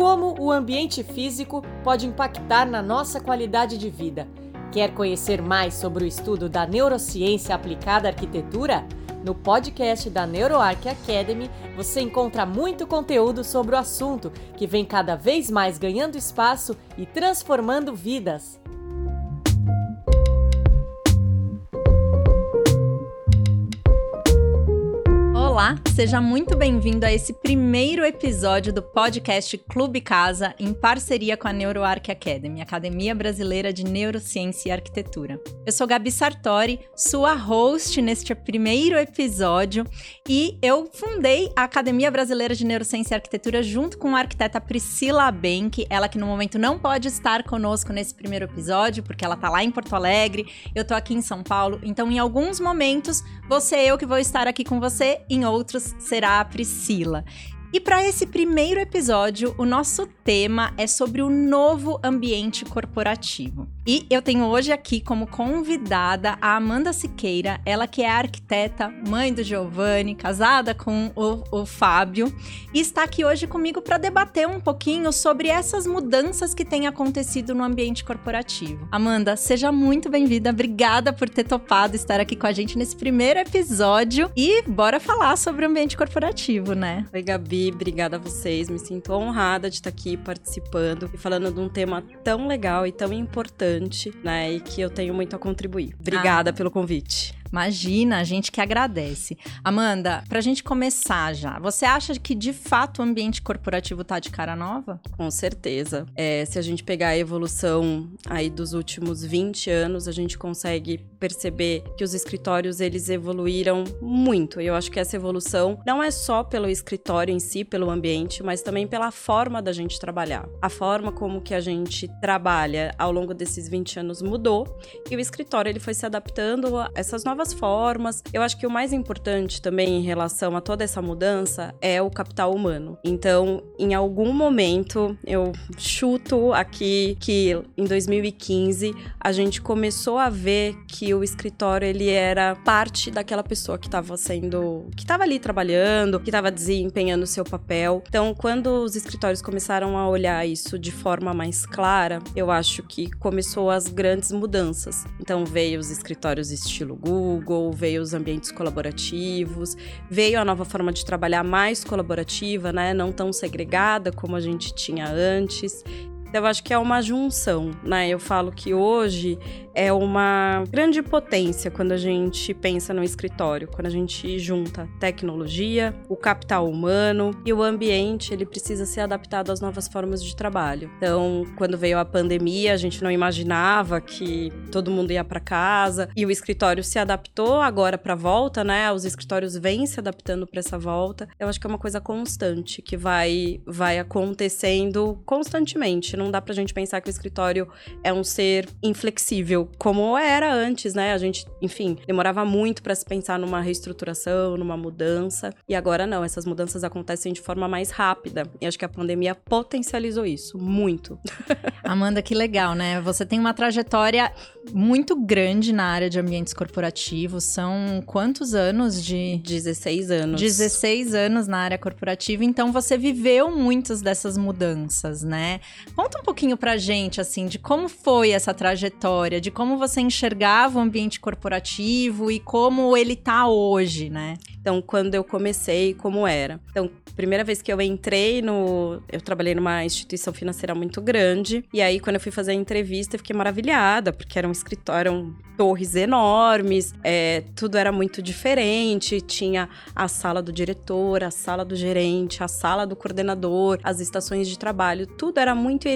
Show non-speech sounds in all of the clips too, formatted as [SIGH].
como o ambiente físico pode impactar na nossa qualidade de vida. Quer conhecer mais sobre o estudo da neurociência aplicada à arquitetura? No podcast da NeuroArc Academy, você encontra muito conteúdo sobre o assunto, que vem cada vez mais ganhando espaço e transformando vidas. Olá, seja muito bem-vindo a esse primeiro episódio do podcast Clube Casa, em parceria com a NeuroArc Academy, Academia Brasileira de Neurociência e Arquitetura. Eu sou Gabi Sartori, sua host neste primeiro episódio, e eu fundei a Academia Brasileira de Neurociência e Arquitetura junto com a arquiteta Priscila Benck, ela que no momento não pode estar conosco nesse primeiro episódio, porque ela está lá em Porto Alegre, eu estou aqui em São Paulo, então em alguns momentos, você eu que vou estar aqui com você, em outros será a Priscila. E para esse primeiro episódio, o nosso tema é sobre o novo ambiente corporativo. E eu tenho hoje aqui como convidada a Amanda Siqueira, ela que é arquiteta, mãe do Giovanni, casada com o, o Fábio, e está aqui hoje comigo para debater um pouquinho sobre essas mudanças que têm acontecido no ambiente corporativo. Amanda, seja muito bem-vinda, obrigada por ter topado estar aqui com a gente nesse primeiro episódio e bora falar sobre o ambiente corporativo, né? Oi, Gabi, obrigada a vocês, me sinto honrada de estar aqui participando e falando de um tema tão legal e tão importante importante, né? E que eu tenho muito a contribuir. Obrigada ah. pelo convite. Imagina, a gente que agradece. Amanda, pra gente começar já, você acha que de fato o ambiente corporativo tá de cara nova? Com certeza. É, se a gente pegar a evolução aí dos últimos 20 anos, a gente consegue perceber que os escritórios eles evoluíram muito. E eu acho que essa evolução não é só pelo escritório em si, pelo ambiente, mas também pela forma da gente trabalhar. A forma como que a gente trabalha ao longo desses 20 anos mudou e o escritório ele foi se adaptando a essas novas novas formas. Eu acho que o mais importante também em relação a toda essa mudança é o capital humano. Então, em algum momento, eu chuto aqui que em 2015 a gente começou a ver que o escritório ele era parte daquela pessoa que estava sendo, que estava ali trabalhando, que estava desempenhando seu papel. Então, quando os escritórios começaram a olhar isso de forma mais clara, eu acho que começou as grandes mudanças. Então, veio os escritórios estilo Google, Google, veio os ambientes colaborativos, veio a nova forma de trabalhar mais colaborativa, né? Não tão segregada como a gente tinha antes. Eu acho que é uma junção, né? Eu falo que hoje é uma grande potência quando a gente pensa no escritório, quando a gente junta tecnologia, o capital humano e o ambiente, ele precisa ser adaptado às novas formas de trabalho. Então, quando veio a pandemia, a gente não imaginava que todo mundo ia para casa e o escritório se adaptou agora para a volta, né? Os escritórios vêm se adaptando para essa volta. Eu acho que é uma coisa constante que vai vai acontecendo constantemente. Não dá pra gente pensar que o escritório é um ser inflexível como era antes, né? A gente, enfim, demorava muito para se pensar numa reestruturação, numa mudança. E agora não, essas mudanças acontecem de forma mais rápida. E acho que a pandemia potencializou isso muito. [LAUGHS] Amanda, que legal, né? Você tem uma trajetória muito grande na área de ambientes corporativos. São quantos anos de 16 anos. 16 anos na área corporativa, então você viveu muitas dessas mudanças, né? Conta um pouquinho pra gente assim de como foi essa trajetória, de como você enxergava o ambiente corporativo e como ele tá hoje, né? Então, quando eu comecei, como era. Então, primeira vez que eu entrei no. Eu trabalhei numa instituição financeira muito grande. E aí, quando eu fui fazer a entrevista, eu fiquei maravilhada, porque era um escritório, eram torres enormes, é, tudo era muito diferente. Tinha a sala do diretor, a sala do gerente, a sala do coordenador, as estações de trabalho, tudo era muito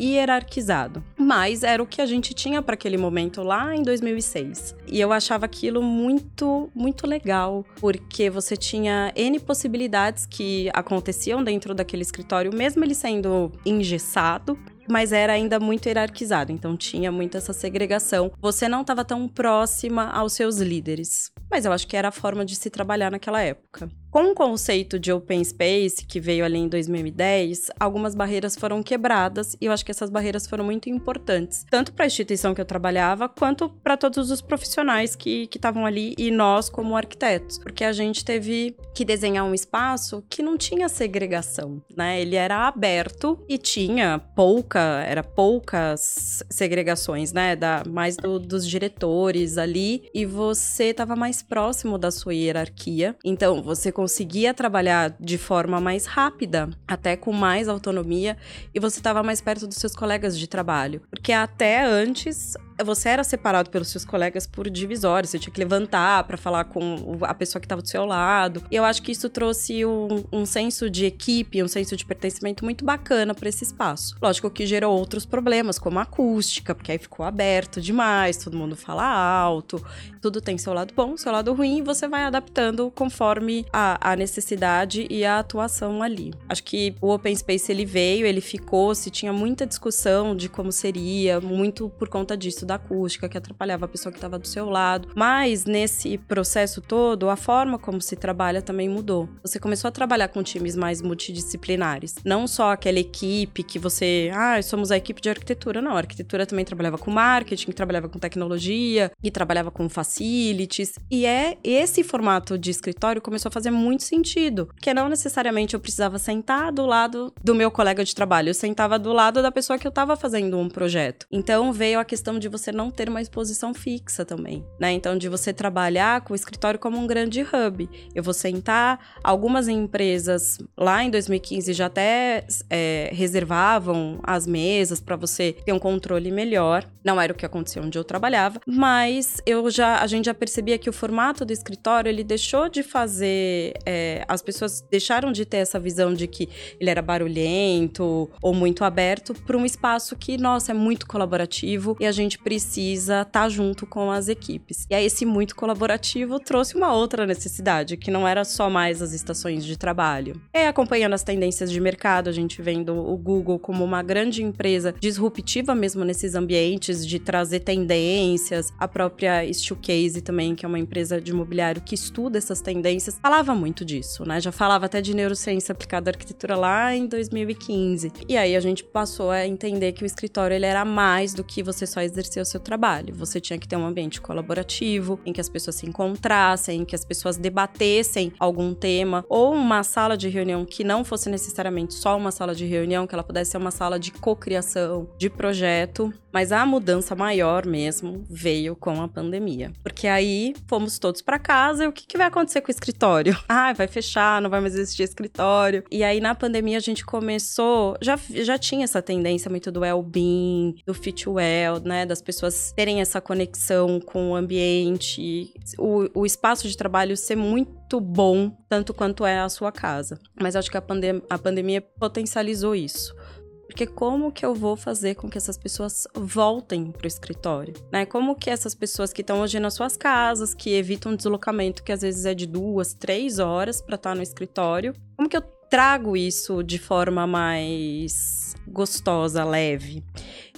hierarquizado. Mas era o que a gente tinha para aquele momento lá em 2006. E eu achava aquilo muito, muito legal, porque você tinha N possibilidades que aconteciam dentro daquele escritório, mesmo ele sendo engessado, mas era ainda muito hierarquizado, então tinha muito essa segregação. Você não estava tão próxima aos seus líderes. Mas eu acho que era a forma de se trabalhar naquela época. Com o conceito de open space, que veio ali em 2010, algumas barreiras foram quebradas e eu acho que essas barreiras foram muito importantes, tanto para a instituição que eu trabalhava, quanto para todos os profissionais que estavam ali e nós como arquitetos, porque a gente teve que desenhar um espaço que não tinha segregação, né? Ele era aberto e tinha pouca, era poucas segregações, né? Da, mais do, dos diretores ali e você estava mais próximo da sua hierarquia, então você conseguia trabalhar de forma mais rápida, até com mais autonomia, e você estava mais perto dos seus colegas de trabalho, porque até antes você era separado pelos seus colegas por divisórios, você tinha que levantar para falar com a pessoa que estava do seu lado. E eu acho que isso trouxe um, um senso de equipe, um senso de pertencimento muito bacana para esse espaço. Lógico que gerou outros problemas, como a acústica, porque aí ficou aberto demais, todo mundo fala alto, tudo tem seu lado bom, seu lado ruim, e você vai adaptando conforme a, a necessidade e a atuação ali. Acho que o Open Space ele veio, ele ficou, se tinha muita discussão de como seria, muito por conta disso da acústica, que atrapalhava a pessoa que estava do seu lado. Mas nesse processo todo, a forma como se trabalha também mudou. Você começou a trabalhar com times mais multidisciplinares. Não só aquela equipe que você, ah, somos a equipe de arquitetura. Não, a arquitetura também trabalhava com marketing, trabalhava com tecnologia e trabalhava com facilities. E é esse formato de escritório começou a fazer muito sentido, porque não necessariamente eu precisava sentar do lado do meu colega de trabalho, eu sentava do lado da pessoa que eu estava fazendo um projeto. Então veio a questão de você você não ter uma exposição fixa também, né? Então, de você trabalhar com o escritório como um grande hub. Eu vou sentar, algumas empresas lá em 2015 já até é, reservavam as mesas para você ter um controle melhor. Não era o que acontecia onde eu trabalhava, mas eu já, a gente já percebia que o formato do escritório ele deixou de fazer, é, as pessoas deixaram de ter essa visão de que ele era barulhento ou muito aberto para um espaço que, nossa, é muito colaborativo e a gente precisa estar tá junto com as equipes. E aí, esse muito colaborativo trouxe uma outra necessidade, que não era só mais as estações de trabalho. É acompanhando as tendências de mercado, a gente vendo o Google como uma grande empresa disruptiva mesmo nesses ambientes, de trazer tendências, a própria Steelcase também, que é uma empresa de imobiliário que estuda essas tendências, falava muito disso, né? Já falava até de neurociência aplicada à arquitetura lá em 2015. E aí a gente passou a entender que o escritório ele era mais do que você só exercer o seu trabalho. Você tinha que ter um ambiente colaborativo, em que as pessoas se encontrassem, em que as pessoas debatessem algum tema, ou uma sala de reunião que não fosse necessariamente só uma sala de reunião, que ela pudesse ser uma sala de cocriação, de projeto. Mas a mudança maior mesmo veio com a pandemia. Porque aí fomos todos para casa e o que, que vai acontecer com o escritório? [LAUGHS] Ah, vai fechar, não vai mais existir escritório. E aí na pandemia a gente começou, já, já tinha essa tendência muito do well-being, do fit well, né? Das pessoas terem essa conexão com o ambiente, o, o espaço de trabalho ser muito bom, tanto quanto é a sua casa. Mas acho que a, pandem a pandemia potencializou isso. Porque como que eu vou fazer com que essas pessoas voltem para o escritório? Né? Como que essas pessoas que estão hoje nas suas casas, que evitam deslocamento que às vezes é de duas, três horas para estar tá no escritório, como que eu trago isso de forma mais gostosa, leve?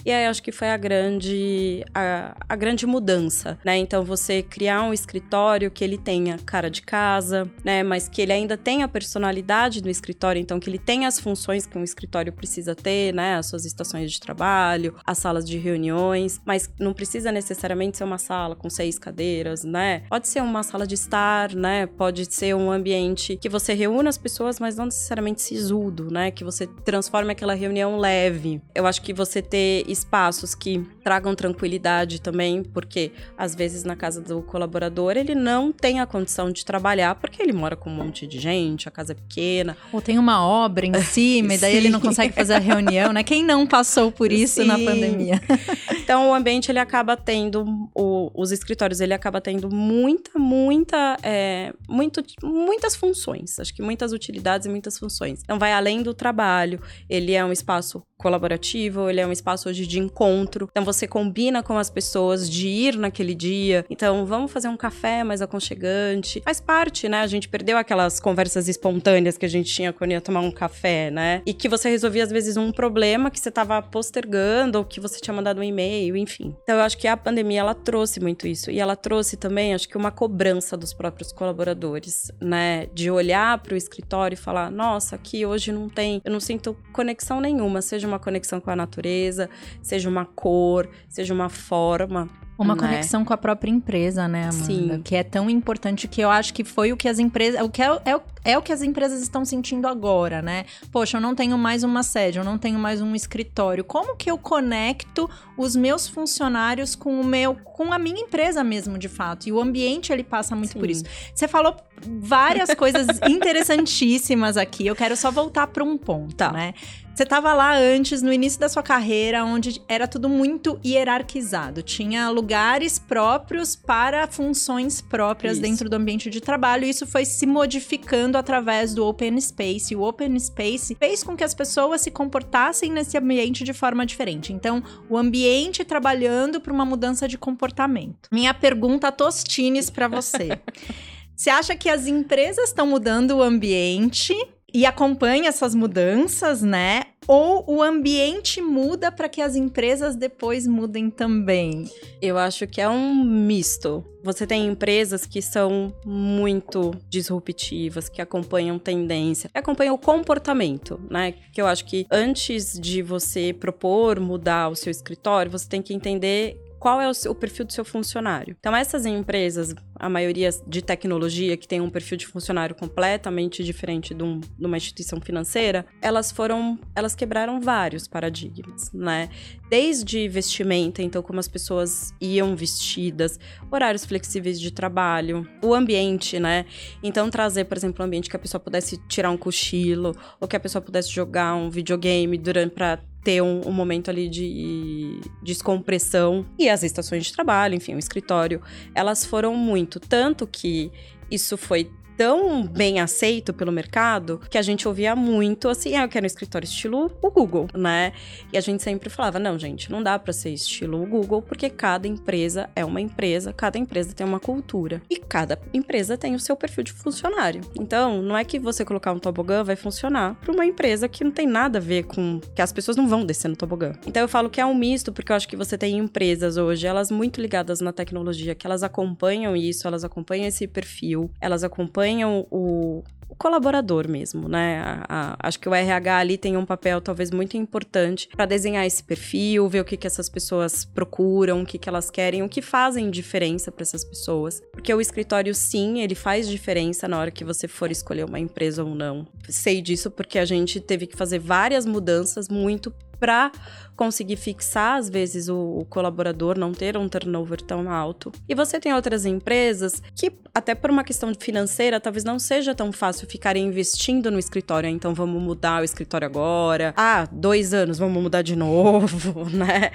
E aí acho que foi a grande, a, a grande mudança, né? Então você criar um escritório que ele tenha cara de casa, né? Mas que ele ainda tenha a personalidade do escritório, então que ele tenha as funções que um escritório precisa ter, né? As suas estações de trabalho, as salas de reuniões, mas não precisa necessariamente ser uma sala com seis cadeiras, né? Pode ser uma sala de estar, né? Pode ser um ambiente que você reúna as pessoas, mas não necessariamente sisudo, né? Que você transforme aquela reunião leve. Eu acho que você ter espaços que tragam tranquilidade também, porque às vezes na casa do colaborador ele não tem a condição de trabalhar porque ele mora com um monte de gente, a casa é pequena. Ou tem uma obra em cima e daí ele não consegue fazer a reunião, né? Quem não passou por isso Sim. na pandemia? [LAUGHS] então o ambiente ele acaba tendo, o, os escritórios ele acaba tendo muita, muita, é, muito, muitas funções. Acho que muitas utilidades e muitas funções. Então vai além do trabalho, ele é um espaço colaborativo, ele é um espaço hoje de encontro. Então você combina com as pessoas de ir naquele dia. Então vamos fazer um café mais aconchegante. Faz parte, né? A gente perdeu aquelas conversas espontâneas que a gente tinha quando ia tomar um café, né? E que você resolvia às vezes um problema que você estava postergando ou que você tinha mandado um e-mail, enfim. Então eu acho que a pandemia ela trouxe muito isso e ela trouxe também, acho que uma cobrança dos próprios colaboradores, né? De olhar para o escritório e falar: nossa, aqui hoje não tem, eu não sinto conexão nenhuma, seja uma conexão com a natureza, seja uma cor, seja uma forma. Uma né? conexão com a própria empresa, né, Amanda? Sim. Que é tão importante que eu acho que foi o que as empresas. O que é, é, é o que as empresas estão sentindo agora, né? Poxa, eu não tenho mais uma sede, eu não tenho mais um escritório. Como que eu conecto os meus funcionários com o meu. com a minha empresa mesmo, de fato? E o ambiente ele passa muito Sim. por isso. Você falou várias coisas [LAUGHS] interessantíssimas aqui. Eu quero só voltar para um ponto, Tá. né? Você estava lá antes, no início da sua carreira, onde era tudo muito hierarquizado. Tinha lugares próprios para funções próprias Isso. dentro do ambiente de trabalho. E isso foi se modificando através do Open Space. E o Open Space fez com que as pessoas se comportassem nesse ambiente de forma diferente. Então, o ambiente trabalhando para uma mudança de comportamento. Minha pergunta Tostines para você. [LAUGHS] Você acha que as empresas estão mudando o ambiente e acompanha essas mudanças, né? Ou o ambiente muda para que as empresas depois mudem também? Eu acho que é um misto. Você tem empresas que são muito disruptivas, que acompanham tendência, que acompanham o comportamento, né? Que eu acho que antes de você propor mudar o seu escritório, você tem que entender qual é o, seu- o perfil do seu funcionário. Então, essas empresas, a maioria de tecnologia, que tem um perfil de funcionário completamente diferente de, um- de uma instituição financeira, elas foram, elas quebraram vários paradigmas, né? Desde vestimenta, então como as pessoas iam vestidas, horários flexíveis de trabalho, o ambiente, né? Então trazer, por exemplo, um ambiente que a pessoa pudesse tirar um cochilo, ou que a pessoa pudesse jogar um videogame durante para ter um, um momento ali de descompressão. E as estações de trabalho, enfim, o escritório, elas foram muito. Tanto que isso foi tão bem aceito pelo mercado que a gente ouvia muito assim, ah, eu quero um escritório estilo o Google, né? E a gente sempre falava, não, gente, não dá pra ser estilo o Google, porque cada empresa é uma empresa, cada empresa tem uma cultura e cada empresa tem o seu perfil de funcionário. Então, não é que você colocar um tobogã vai funcionar para uma empresa que não tem nada a ver com que as pessoas não vão descer no tobogã. Então, eu falo que é um misto porque eu acho que você tem empresas hoje, elas muito ligadas na tecnologia, que elas acompanham isso, elas acompanham esse perfil, elas acompanham o, o colaborador mesmo, né? A- a- acho que o RH ali tem um papel talvez muito importante para desenhar esse perfil, ver o que, que essas pessoas procuram, o que, que elas querem, o que fazem diferença para essas pessoas. Porque o escritório, sim, ele faz diferença na hora que você for escolher uma empresa ou não. Sei disso porque a gente teve que fazer várias mudanças muito para conseguir fixar, às vezes, o, o colaborador, não ter um turnover tão alto. E você tem outras empresas que, até por uma questão financeira, talvez não seja tão fácil ficarem investindo no escritório. Então, vamos mudar o escritório agora. Ah, dois anos, vamos mudar de [LAUGHS] novo, né?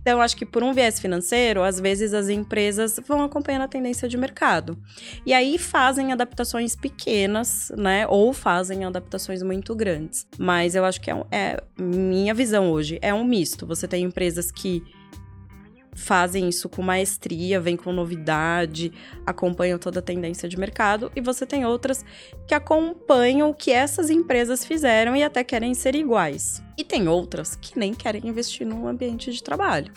Então, acho que por um viés financeiro, às vezes as empresas vão acompanhando a tendência de mercado. E aí fazem adaptações pequenas, né? Ou fazem adaptações muito grandes. Mas eu acho que é, é minha visão hoje, é um misto. Você tem empresas que fazem isso com maestria, vêm com novidade, acompanham toda a tendência de mercado, e você tem outras que acompanham o que essas empresas fizeram e até querem ser iguais. E tem outras que nem querem investir num ambiente de trabalho.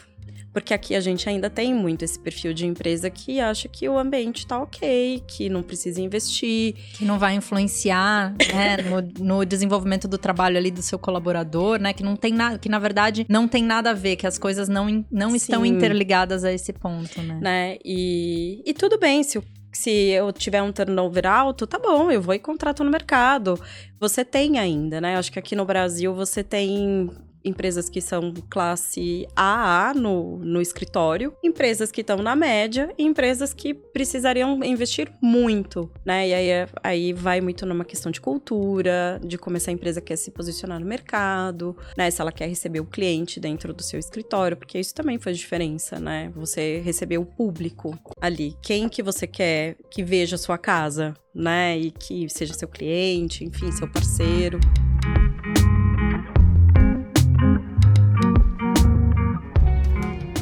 Porque aqui a gente ainda tem muito esse perfil de empresa que acha que o ambiente tá ok, que não precisa investir. Que não vai influenciar né, no, no desenvolvimento do trabalho ali do seu colaborador, né? Que não tem nada, que na verdade não tem nada a ver, que as coisas não, não estão interligadas a esse ponto, né? né? E, e tudo bem, se, o- se eu tiver um turnover alto, tá bom, eu vou e contrato no mercado. Você tem ainda, né? Acho que aqui no Brasil você tem empresas que são classe AA no, no escritório, empresas que estão na média e empresas que precisariam investir muito, né? E aí, é- aí vai muito numa questão de cultura, de como essa empresa quer se posicionar no mercado, né? Se ela quer receber o cliente dentro do seu escritório, porque isso também faz diferença, né? Você receber o público ali. Quem que você quer que veja a sua casa, né? E que seja seu cliente, enfim, seu parceiro.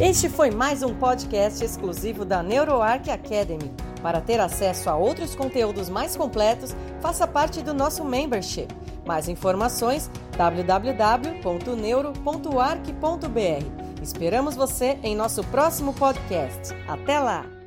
Este foi mais um podcast exclusivo da NeuroArc Academy. Para ter acesso a outros conteúdos mais completos, faça parte do nosso membership. Mais informações www.neuro.arc.br. Esperamos você em nosso próximo podcast. Até lá!